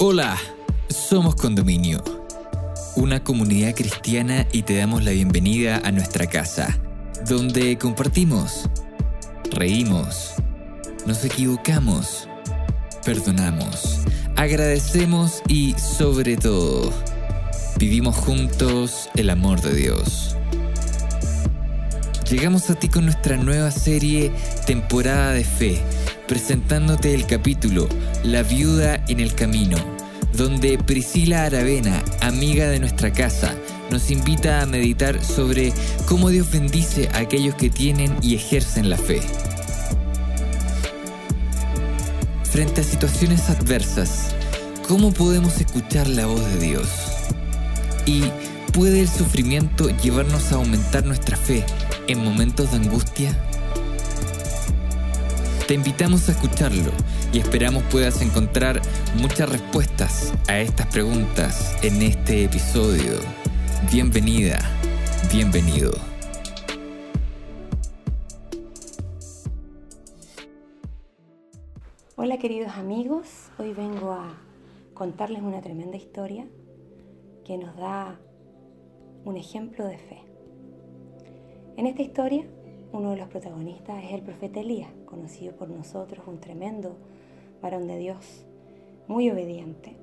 Hola, somos Condominio, una comunidad cristiana y te damos la bienvenida a nuestra casa, donde compartimos, reímos, nos equivocamos, perdonamos, agradecemos y sobre todo, vivimos juntos el amor de Dios. Llegamos a ti con nuestra nueva serie Temporada de Fe, presentándote el capítulo La viuda en el camino, donde Priscila Aravena, amiga de nuestra casa, nos invita a meditar sobre cómo Dios bendice a aquellos que tienen y ejercen la fe. Frente a situaciones adversas, ¿cómo podemos escuchar la voz de Dios? ¿Y puede el sufrimiento llevarnos a aumentar nuestra fe en momentos de angustia? Te invitamos a escucharlo y esperamos puedas encontrar muchas respuestas a estas preguntas en este episodio. Bienvenida, bienvenido. Hola queridos amigos, hoy vengo a contarles una tremenda historia que nos da un ejemplo de fe. En esta historia, uno de los protagonistas es el profeta Elías, conocido por nosotros, un tremendo varón de Dios, muy obediente.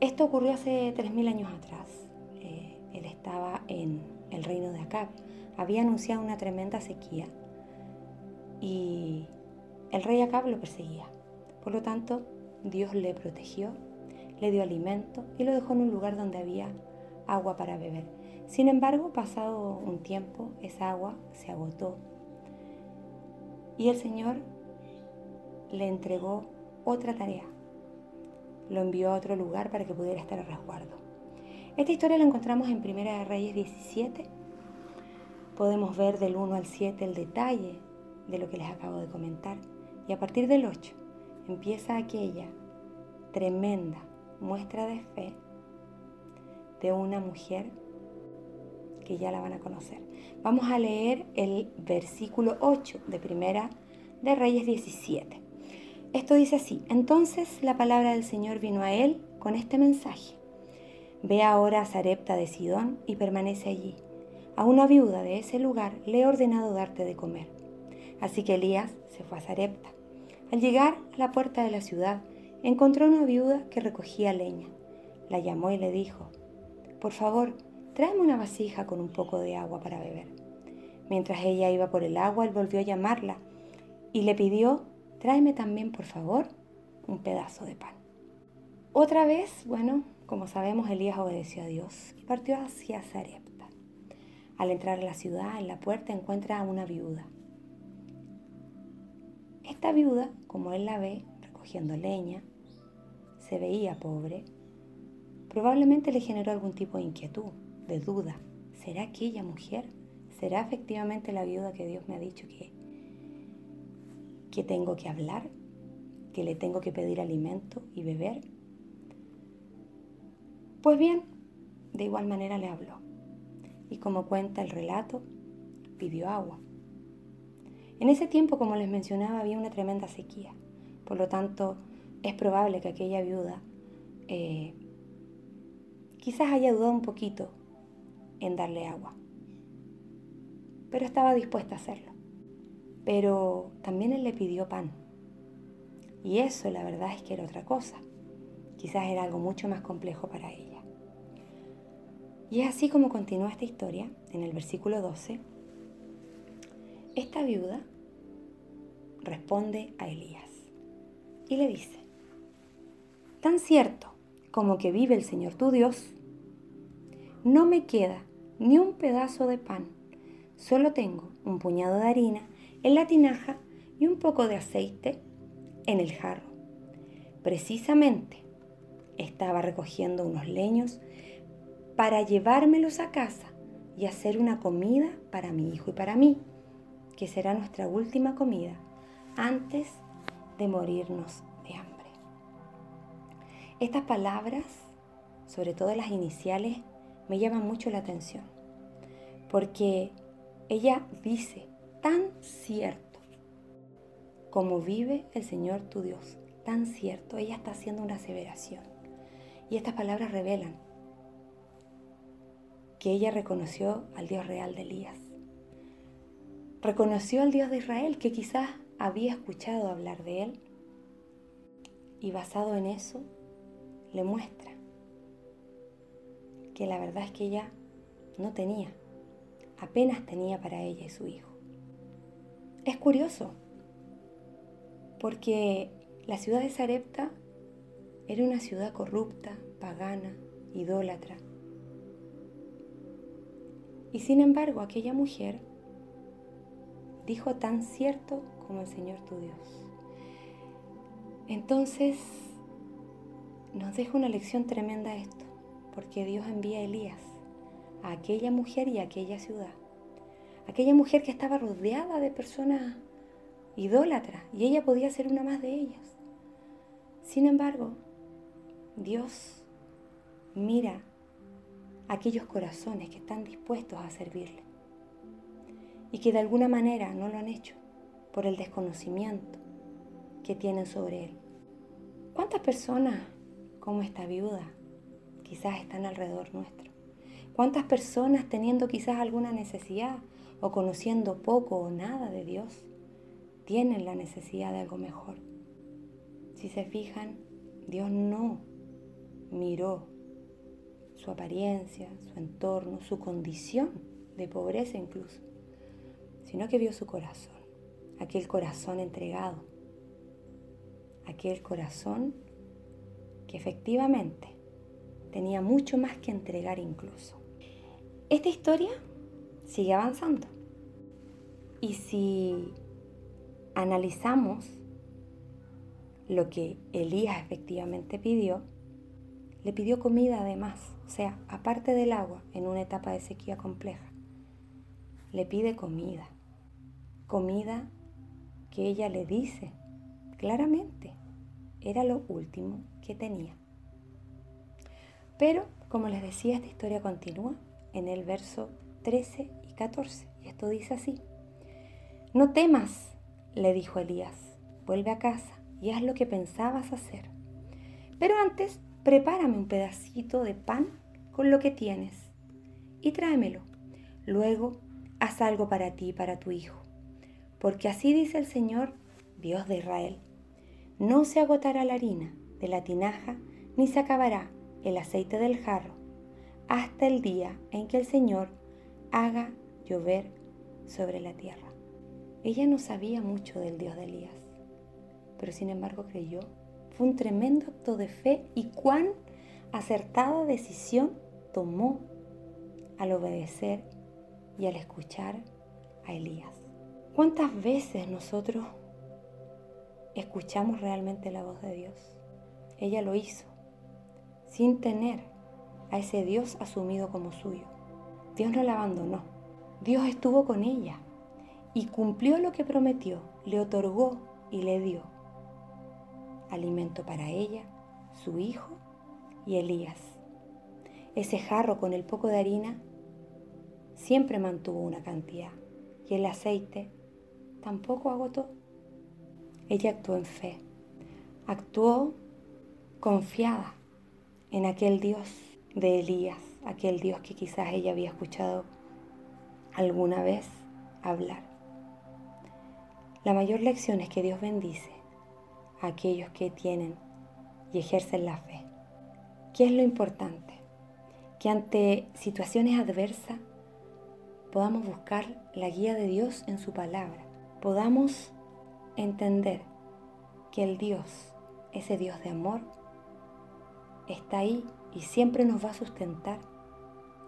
Esto ocurrió hace 3.000 años atrás. Eh, él estaba en el reino de Acab. Había anunciado una tremenda sequía y el rey Acab lo perseguía. Por lo tanto, Dios le protegió, le dio alimento y lo dejó en un lugar donde había agua para beber. Sin embargo, pasado un tiempo, esa agua se agotó y el Señor le entregó otra tarea. Lo envió a otro lugar para que pudiera estar a resguardo. Esta historia la encontramos en Primera de Reyes 17. Podemos ver del 1 al 7 el detalle de lo que les acabo de comentar. Y a partir del 8 empieza aquella tremenda muestra de fe de una mujer que ya la van a conocer. Vamos a leer el versículo 8 de Primera de Reyes 17. Esto dice así, entonces la palabra del Señor vino a él con este mensaje. Ve ahora a Sarepta de Sidón y permanece allí. A una viuda de ese lugar le he ordenado darte de comer. Así que Elías se fue a Sarepta. Al llegar a la puerta de la ciudad, encontró una viuda que recogía leña. La llamó y le dijo, por favor, tráeme una vasija con un poco de agua para beber. Mientras ella iba por el agua, él volvió a llamarla y le pidió, tráeme también, por favor, un pedazo de pan. Otra vez, bueno, como sabemos, Elías obedeció a Dios y partió hacia Sarepta. Al entrar a la ciudad, en la puerta encuentra a una viuda. Esta viuda, como él la ve recogiendo leña, se veía pobre, probablemente le generó algún tipo de inquietud, de duda. ¿Será aquella mujer? ¿Será efectivamente la viuda que Dios me ha dicho que, que tengo que hablar? ¿Que le tengo que pedir alimento y beber? Pues bien, de igual manera le habló. Y como cuenta el relato, pidió agua. En ese tiempo, como les mencionaba, había una tremenda sequía. Por lo tanto, es probable que aquella viuda eh, quizás haya dudado un poquito en darle agua. Pero estaba dispuesta a hacerlo. Pero también él le pidió pan. Y eso la verdad es que era otra cosa. Quizás era algo mucho más complejo para ella. Y es así como continúa esta historia en el versículo 12. Esta viuda responde a Elías y le dice, tan cierto como que vive el Señor tu Dios, no me queda ni un pedazo de pan, solo tengo un puñado de harina en la tinaja y un poco de aceite en el jarro. Precisamente estaba recogiendo unos leños para llevármelos a casa y hacer una comida para mi hijo y para mí, que será nuestra última comida antes de morirnos de hambre. Estas palabras, sobre todo las iniciales, me llaman mucho la atención, porque ella dice, tan cierto como vive el Señor tu Dios, tan cierto. Ella está haciendo una aseveración. Y estas palabras revelan que ella reconoció al Dios real de Elías. Reconoció al Dios de Israel que quizás había escuchado hablar de él. Y basado en eso, le muestra que la verdad es que ella no tenía, apenas tenía para ella y su hijo. Es curioso, porque la ciudad de Sarepta era una ciudad corrupta, pagana, idólatra. Y sin embargo, aquella mujer dijo tan cierto como el Señor tu Dios. Entonces, nos deja una lección tremenda esto, porque Dios envía a Elías a aquella mujer y a aquella ciudad. Aquella mujer que estaba rodeada de personas idólatras y ella podía ser una más de ellas. Sin embargo, Dios mira aquellos corazones que están dispuestos a servirle y que de alguna manera no lo han hecho por el desconocimiento que tienen sobre Él. ¿Cuántas personas como esta viuda quizás están alrededor nuestro? ¿Cuántas personas teniendo quizás alguna necesidad o conociendo poco o nada de Dios tienen la necesidad de algo mejor? Si se fijan, Dios no miró su apariencia, su entorno, su condición de pobreza incluso, sino que vio su corazón, aquel corazón entregado, aquel corazón que efectivamente tenía mucho más que entregar incluso. Esta historia sigue avanzando. Y si analizamos lo que Elías efectivamente pidió, le pidió comida además, o sea, aparte del agua en una etapa de sequía compleja, le pide comida, comida que ella le dice claramente, era lo último que tenía. Pero, como les decía, esta historia continúa en el verso 13 y 14. Y esto dice así. No temas, le dijo Elías, vuelve a casa y haz lo que pensabas hacer. Pero antes, prepárame un pedacito de pan con lo que tienes y tráemelo. Luego, haz algo para ti y para tu hijo. Porque así dice el Señor, Dios de Israel. No se agotará la harina de la tinaja, ni se acabará el aceite del jarro, hasta el día en que el Señor haga llover sobre la tierra. Ella no sabía mucho del Dios de Elías, pero sin embargo creyó. Fue un tremendo acto de fe y cuán acertada decisión tomó al obedecer y al escuchar a Elías. ¿Cuántas veces nosotros escuchamos realmente la voz de Dios? Ella lo hizo sin tener a ese Dios asumido como suyo. Dios no la abandonó. Dios estuvo con ella y cumplió lo que prometió, le otorgó y le dio alimento para ella, su hijo y Elías. Ese jarro con el poco de harina siempre mantuvo una cantidad y el aceite tampoco agotó. Ella actuó en fe, actuó confiada en aquel Dios de Elías, aquel Dios que quizás ella había escuchado alguna vez hablar. La mayor lección es que Dios bendice a aquellos que tienen y ejercen la fe. ¿Qué es lo importante? Que ante situaciones adversas podamos buscar la guía de Dios en su palabra, podamos entender que el Dios, ese Dios de amor, está ahí y siempre nos va a sustentar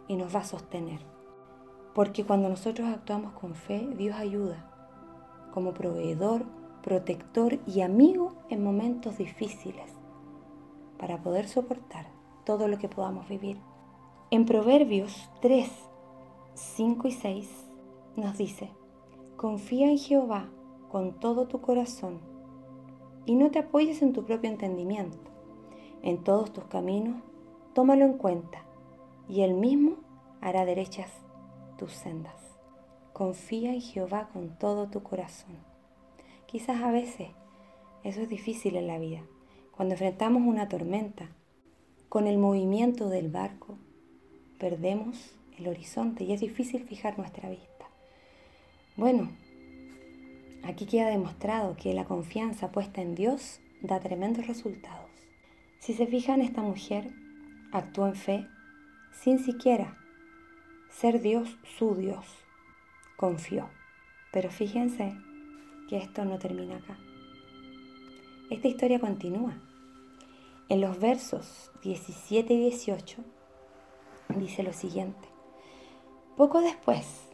y nos va a sostener. Porque cuando nosotros actuamos con fe, Dios ayuda como proveedor, protector y amigo en momentos difíciles para poder soportar todo lo que podamos vivir. En Proverbios 3, 5 y 6 nos dice, confía en Jehová con todo tu corazón y no te apoyes en tu propio entendimiento. En todos tus caminos tómalo en cuenta y él mismo hará derechas tus sendas. Confía en Jehová con todo tu corazón. Quizás a veces Eso es difícil en la vida. Cuando enfrentamos una tormenta, con el movimiento del barco, perdemos el horizonte y es difícil fijar nuestra vista. Bueno, aquí queda demostrado que la confianza puesta en Dios da tremendos resultados. Si se fijan, esta mujer actuó en fe sin siquiera ser Dios su Dios. Confió. Pero fíjense que esto no termina acá. Esta historia continúa. En los versos 17 y 18 dice lo siguiente. Poco después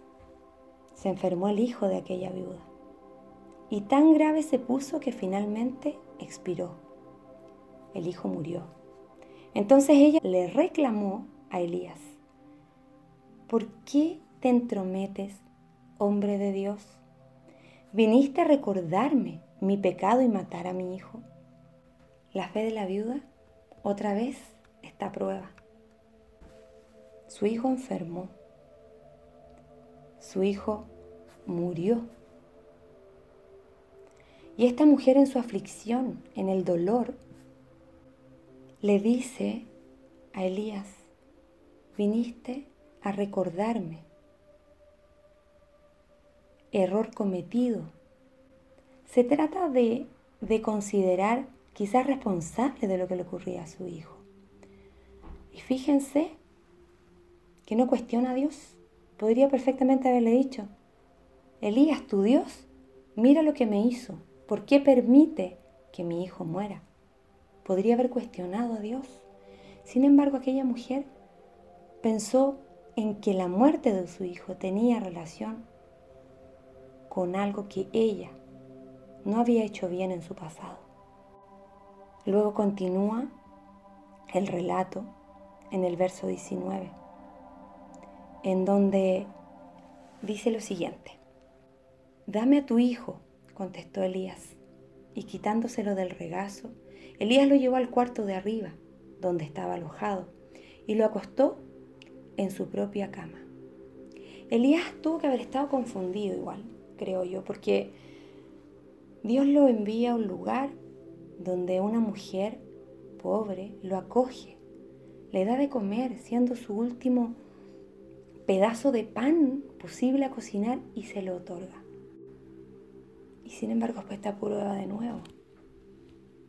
se enfermó el hijo de aquella viuda y tan grave se puso que finalmente expiró. El hijo murió. Entonces ella le reclamó a Elías, ¿por qué te entrometes, hombre de Dios? ¿Viniste a recordarme mi pecado y matar a mi hijo? La fe de la viuda otra vez está a prueba. Su hijo enfermó. Su hijo murió. Y esta mujer en su aflicción, en el dolor, le dice a Elías, viniste a recordarme. Error cometido. Se trata de, de considerar quizás responsable de lo que le ocurría a su hijo. Y fíjense que no cuestiona a Dios. Podría perfectamente haberle dicho, Elías, tu Dios, mira lo que me hizo. ¿Por qué permite que mi hijo muera? Podría haber cuestionado a Dios. Sin embargo, aquella mujer pensó en que la muerte de su hijo tenía relación con algo que ella no había hecho bien en su pasado. Luego continúa el relato en el verso 19, en donde dice lo siguiente. Dame a tu hijo, contestó Elías, y quitándoselo del regazo, Elías lo llevó al cuarto de arriba, donde estaba alojado, y lo acostó en su propia cama. Elías tuvo que haber estado confundido igual, creo yo, porque Dios lo envía a un lugar donde una mujer pobre lo acoge, le da de comer, siendo su último pedazo de pan posible a cocinar y se lo otorga. Y sin embargo, pues está prueba de nuevo.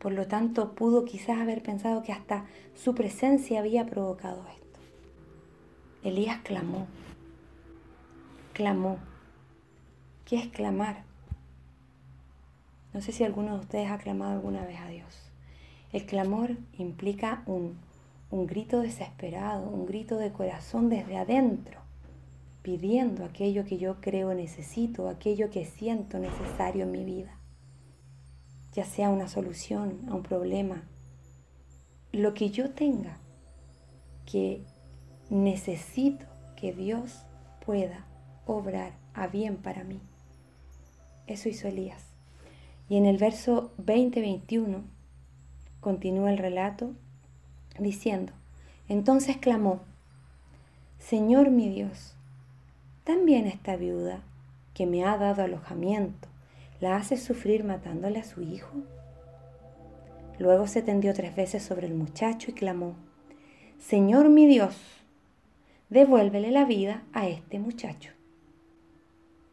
Por lo tanto, pudo quizás haber pensado que hasta su presencia había provocado esto. Elías clamó, clamó. ¿Qué es clamar? No sé si alguno de ustedes ha clamado alguna vez a Dios. El clamor implica un, un grito desesperado, un grito de corazón desde adentro, pidiendo aquello que yo creo necesito, aquello que siento necesario en mi vida, ya sea una solución a un problema, lo que yo tenga que necesito que Dios pueda obrar a bien para mí. Eso hizo Elías. Y en el verso 20-21 continúa el relato diciendo, entonces clamó, Señor mi Dios, también esta viuda que me ha dado alojamiento, ¿la hace sufrir matándole a su hijo? Luego se tendió tres veces sobre el muchacho y clamó, Señor mi Dios, devuélvele la vida a este muchacho.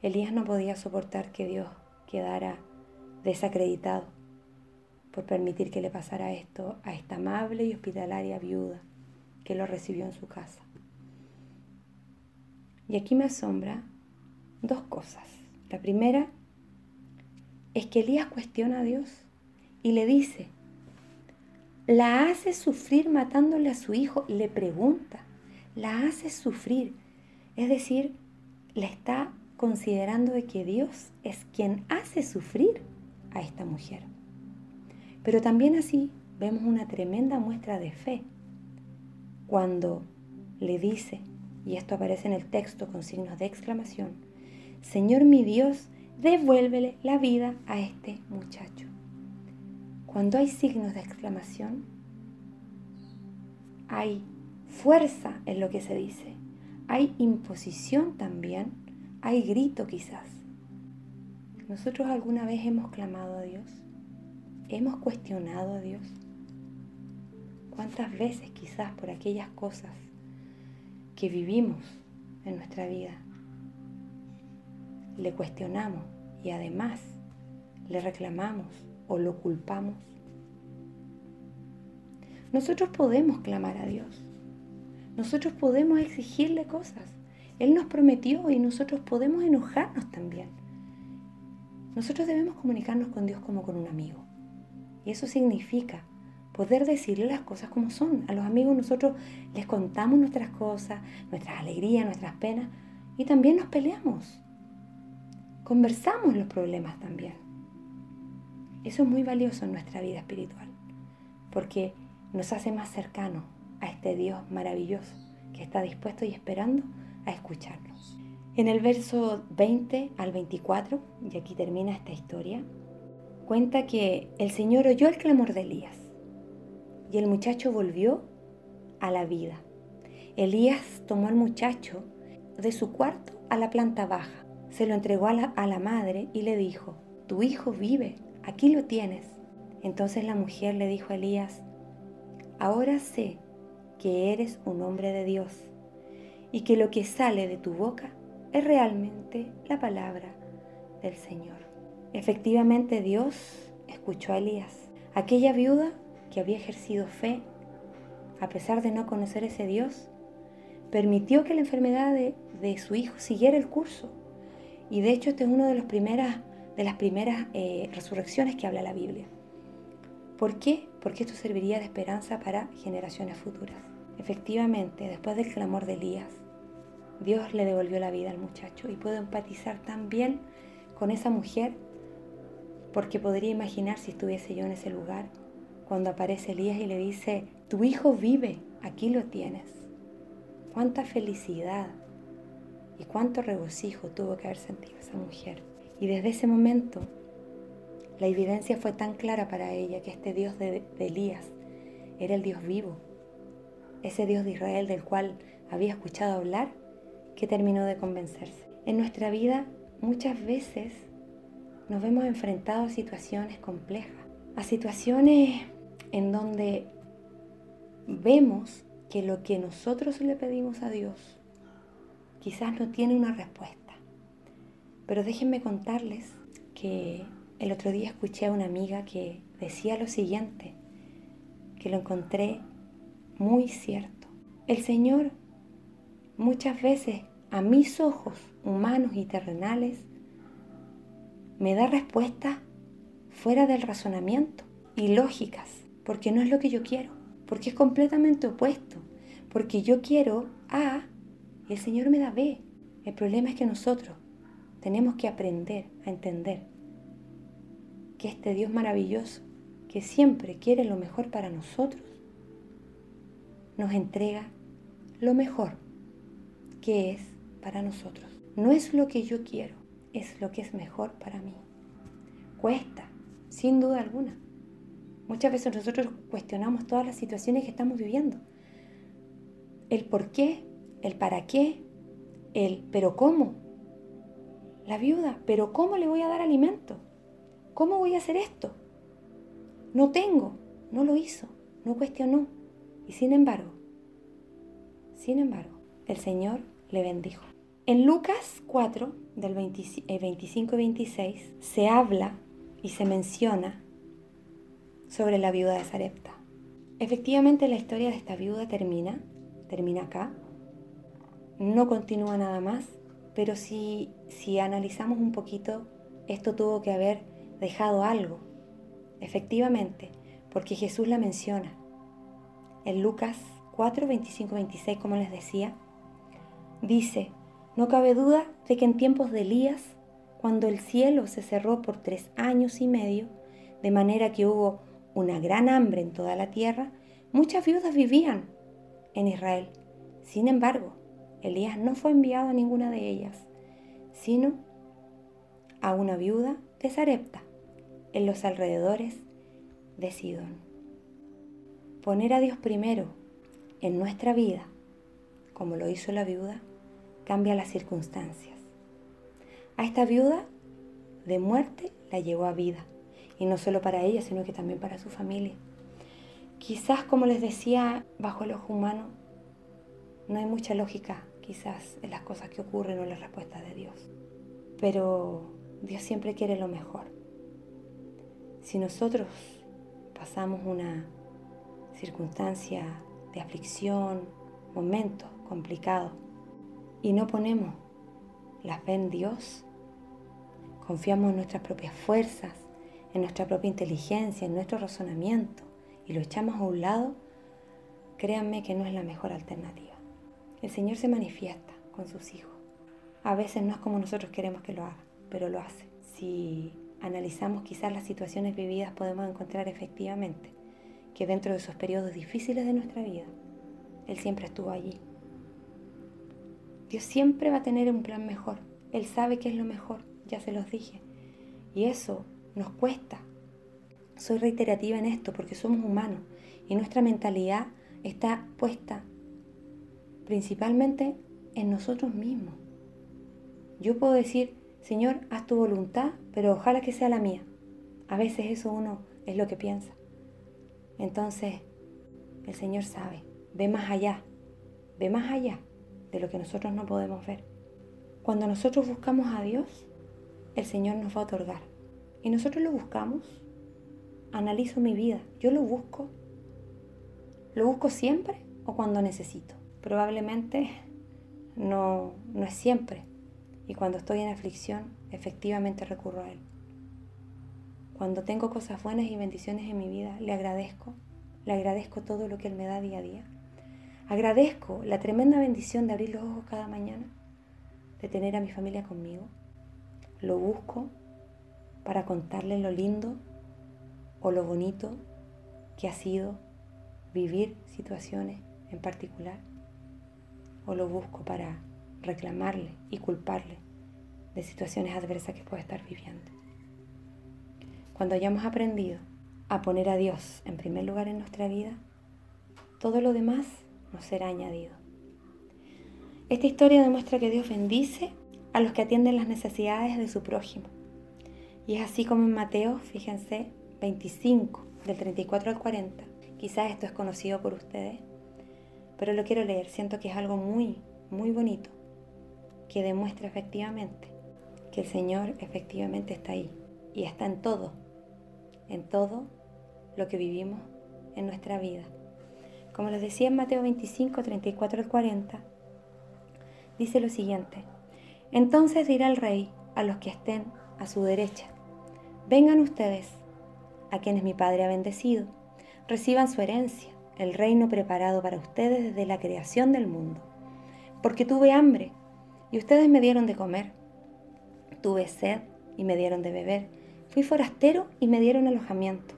Elías no podía soportar que Dios quedara desacreditado por permitir que le pasara esto a esta amable y hospitalaria viuda que lo recibió en su casa. Y aquí me asombra dos cosas. La primera es que Elías cuestiona a Dios y le dice, la hace sufrir matándole a su hijo, le pregunta, la hace sufrir. Es decir, le está considerando de que Dios es quien hace sufrir a esta mujer. Pero también así vemos una tremenda muestra de fe cuando le dice, y esto aparece en el texto con signos de exclamación, Señor mi Dios, devuélvele la vida a este muchacho. Cuando hay signos de exclamación, hay fuerza en lo que se dice, hay imposición también, hay grito quizás. ¿Nosotros alguna vez hemos clamado a Dios? hemos cuestionado a Dios? ¿Cuántas veces quizás por aquellas cosas que vivimos en nuestra vida le cuestionamos y además le reclamamos o lo culpamos? Nosotros podemos clamar a Dios. Nosotros podemos exigirle cosas. Él nos prometió y nosotros podemos enojarnos también. Nosotros debemos comunicarnos con Dios como con un amigo. Y eso significa poder decirle las cosas como son. A los amigos nosotros les contamos nuestras cosas, nuestras alegrías, nuestras penas y también nos peleamos. Conversamos los problemas también. Eso es muy valioso en nuestra vida espiritual porque nos hace más cercanos a este Dios maravilloso que está dispuesto y esperando a escucharnos. En el verso 20 al 24, y aquí termina esta historia, cuenta que el Señor oyó el clamor de Elías y el muchacho volvió a la vida. Elías tomó al muchacho de su cuarto a la planta baja, se lo entregó a la, madre y le dijo, tu hijo vive, aquí lo tienes. Entonces la mujer le dijo a Elías, ahora sé que eres un hombre de Dios y que lo que sale de tu boca es realmente la palabra del Señor. Efectivamente Dios escuchó a Elías, aquella viuda que había ejercido fe, a pesar de no conocer ese Dios, permitió que la enfermedad de, su hijo siguiera el curso. Y de hecho este es primeras, de las primeras eh, resurrecciones que habla la Biblia. ¿Por qué? Porque esto serviría de esperanza para generaciones futuras. Efectivamente, después del clamor de Elías, Dios le devolvió la vida al muchacho y puedo empatizar también con esa mujer porque podría imaginar si estuviese yo en ese lugar cuando aparece Elías y le dice, tu hijo vive, aquí lo tienes. Cuánta felicidad y cuánto regocijo tuvo que haber sentido esa mujer. Y desde ese momento la evidencia fue tan clara para ella que este Dios de, de Elías era el Dios vivo, ese Dios de Israel del cual había escuchado hablar que terminó de convencerse. En nuestra vida muchas veces nos vemos enfrentados a situaciones complejas, a situaciones en donde vemos que lo que nosotros le pedimos a Dios quizás no tiene una respuesta. Pero déjenme contarles que el otro día escuché a una amiga que decía lo siguiente, que lo encontré muy cierto. El Señor muchas veces a mis ojos humanos y terrenales me da respuestas fuera del razonamiento y lógicas, porque no es lo que yo quiero, porque es completamente opuesto, porque yo quiero A el Señor me da B. El problema es que nosotros tenemos que aprender a entender que este Dios maravilloso, que siempre quiere lo mejor para nosotros, nos entrega lo mejor que es para nosotros. No es lo que yo quiero, es lo que es mejor para mí. Cuesta, sin duda alguna. Muchas veces nosotros cuestionamos todas las situaciones que estamos viviendo. El por qué, el para qué, el pero cómo. La viuda, pero ¿cómo le voy a dar alimento? ¿Cómo voy a hacer esto? No tengo, no lo hizo, no cuestionó. Y sin embargo, sin embargo, el Señor le bendijo. En Lucas 4, del 25 y 26, se habla y se menciona sobre la viuda de Sarepta. Efectivamente, la historia de esta viuda termina, termina acá. No continúa nada más, pero si, si analizamos un poquito, esto tuvo que haber dejado algo. Efectivamente, porque Jesús la menciona. En Lucas 4, 25, 26, como les decía, dice, no cabe duda de que en tiempos de Elías, cuando el cielo se cerró por tres años y medio, de manera que hubo una gran hambre en toda la tierra, muchas viudas vivían en Israel. Sin embargo, Elías no fue enviado a ninguna de ellas, sino a una viuda de Sarepta, en los alrededores de Sidón. Poner a Dios primero en nuestra vida, como lo hizo la viuda, cambia las circunstancias. A esta viuda de muerte la llevó a vida y no solo para ella, sino que también para su familia. Quizás, como les decía, bajo el ojo humano, no hay mucha lógica quizás en las cosas que ocurren o en las respuestas de Dios. Pero Dios siempre quiere lo mejor. Si nosotros pasamos una circunstancia de aflicción, momento complicado, y no ponemos la fe en Dios, confiamos en nuestras propias fuerzas, en nuestra propia inteligencia, en nuestro razonamiento, y lo echamos a un lado, créanme que no es la mejor alternativa. El Señor se manifiesta con sus hijos. A veces no es como nosotros queremos que lo haga, pero lo hace. Si analizamos quizás las situaciones vividas, podemos encontrar efectivamente que dentro de esos periodos difíciles de nuestra vida, Él siempre estuvo allí. Dios siempre va a tener un plan mejor. Él sabe qué es lo mejor, ya se los dije. Y eso nos cuesta. Soy reiterativa en esto porque somos humanos y nuestra mentalidad está puesta principalmente en nosotros mismos. Yo puedo decir, Señor, haz tu voluntad, pero ojalá que sea la mía. A veces eso uno es lo que piensa. Entonces, el Señor sabe, ve más allá, ve más allá de lo que nosotros no podemos ver. Cuando nosotros buscamos a Dios, el Señor nos va a otorgar. Y nosotros lo buscamos. Analizo mi vida. Yo lo busco. ¿Lo busco siempre o cuando necesito? Probablemente no, no es siempre. Y cuando estoy en aflicción, efectivamente recurro a Él. Cuando tengo cosas buenas y bendiciones en mi vida, le agradezco. Le agradezco todo lo que Él me da día a día. Agradezco la tremenda bendición de abrir los ojos cada mañana, de tener a mi familia conmigo. Lo busco para contarle lo lindo o lo bonito que ha sido vivir situaciones en particular. O lo busco para reclamarle y culparle de situaciones adversas que puede estar viviendo. Cuando hayamos aprendido a poner a Dios en primer lugar en nuestra vida, todo lo demás nos será añadido. Esta historia demuestra que Dios bendice a los que atienden las necesidades de su prójimo. Y es así como en Mateo, fíjense, 25, del 34 al 40. Quizás esto es conocido por ustedes, pero lo quiero leer. Siento que es algo muy, muy bonito que demuestra efectivamente que el Señor efectivamente está ahí y está en todo, en todo lo que vivimos en nuestra vida. Como les decía en Mateo 25, 34 al 40, dice lo siguiente, entonces dirá el rey a los que estén a su derecha, vengan ustedes, a quienes mi Padre ha bendecido, reciban su herencia, el reino preparado para ustedes desde la creación del mundo. Porque tuve hambre y ustedes me dieron de comer. Tuve sed y me dieron de beber. Fui forastero y me dieron alojamiento.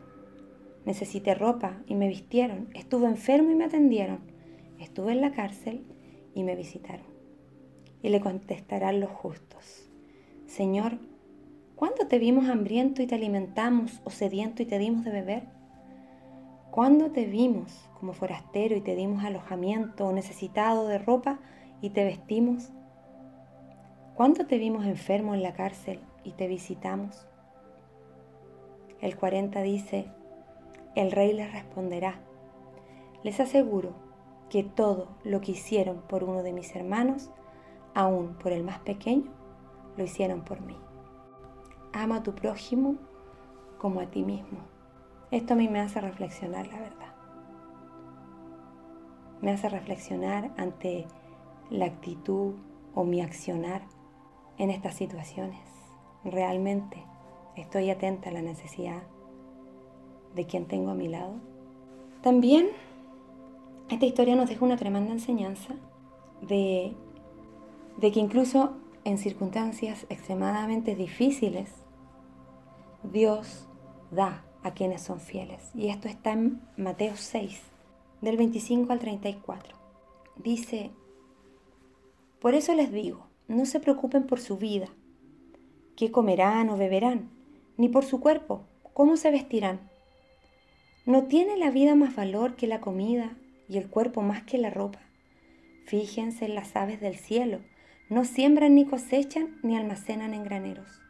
Necesité ropa y me vistieron. Estuve enfermo y me atendieron. Estuve en la cárcel y me visitaron. Y le contestarán los justos. Señor, ¿cuándo te vimos hambriento y te alimentamos o sediento y te dimos de beber? ¿Cuándo te vimos como forastero y te dimos alojamiento o necesitado de ropa y te vestimos? ¿Cuándo te vimos enfermo en la cárcel y te visitamos? El 40 dice, el rey les responderá, les aseguro que todo lo que hicieron por uno de mis hermanos, aún por el más pequeño, lo hicieron por mí. Ama a tu prójimo como a ti mismo. Esto a mí me hace reflexionar, la verdad. Me hace reflexionar ante la actitud o mi accionar en estas situaciones. Realmente estoy atenta a la necesidad de quien tengo a mi lado. También esta historia nos deja una tremenda enseñanza de, de que incluso en circunstancias extremadamente difíciles, Dios da a quienes son fieles. Y esto está en Mateo 6, del 25 al 34. Dice, por eso les digo, no se preocupen por su vida, qué comerán o beberán, ni por su cuerpo, cómo se vestirán. ¿No tiene la vida más valor que la comida y el cuerpo más que la ropa? Fíjense en las aves del cielo, no siembran ni cosechan ni almacenan en graneros.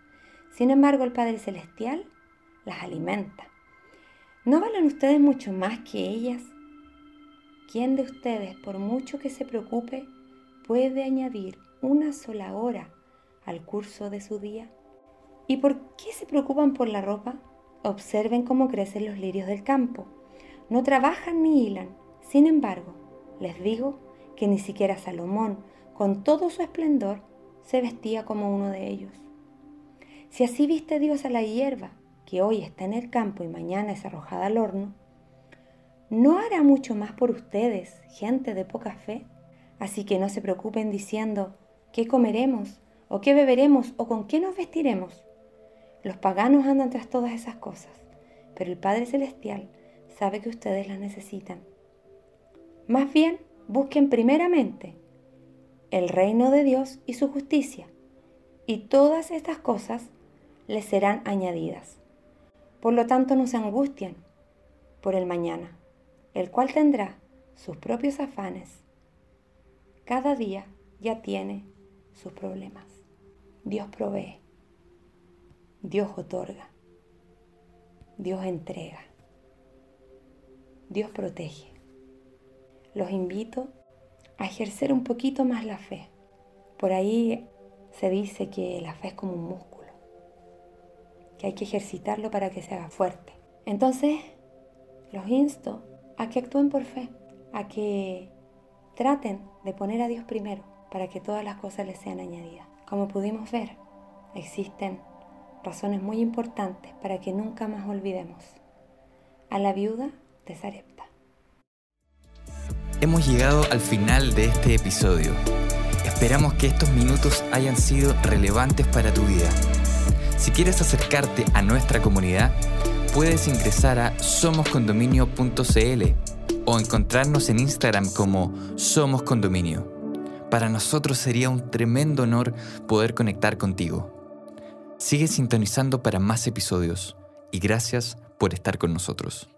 Sin embargo, el Padre Celestial las alimenta. ¿No valen ustedes mucho más que ellas? ¿Quién de ustedes, por mucho que se preocupe, puede añadir una sola hora al curso de su día? ¿Y por qué se preocupan por la ropa? Observen cómo crecen los lirios del campo. No trabajan ni hilan. Sin embargo, les digo que ni siquiera Salomón, con todo su esplendor, se vestía como uno de ellos. Si así viste Dios a la hierba, que hoy está en el campo y mañana es arrojada al horno, ¿no hará mucho más por ustedes, gente de poca fe? Así que no se preocupen diciendo, ¿qué comeremos? ¿O qué beberemos? ¿O con qué nos vestiremos? Los paganos andan tras todas esas cosas, pero el Padre Celestial sabe que ustedes las necesitan. Más bien, busquen primeramente el reino de Dios y su justicia, y todas estas cosas les serán añadidas. Por lo tanto, no se angustien por el mañana el cual tendrá sus propios afanes. Cada día ya tiene sus problemas. Dios provee, Dios otorga, Dios entrega, Dios protege. Los invito a ejercer un poquito más la fe. Por ahí se dice que la fe es como un músculo, que hay que ejercitarlo para que se haga fuerte. Entonces, los insto a que actúen por fe, a que traten de poner a Dios primero para que todas las cosas les sean añadidas. Como pudimos ver, existen razones muy importantes para que nunca más olvidemos a la viuda de Sarepta. Hemos llegado al final de este episodio. Esperamos que estos minutos hayan sido relevantes para tu vida. Si quieres acercarte a nuestra comunidad, puedes ingresar a somoscondominio.cl o encontrarnos en Instagram como Somos Condominio. Para nosotros sería un tremendo honor poder conectar contigo. Sigue sintonizando para más episodios y gracias por estar con nosotros.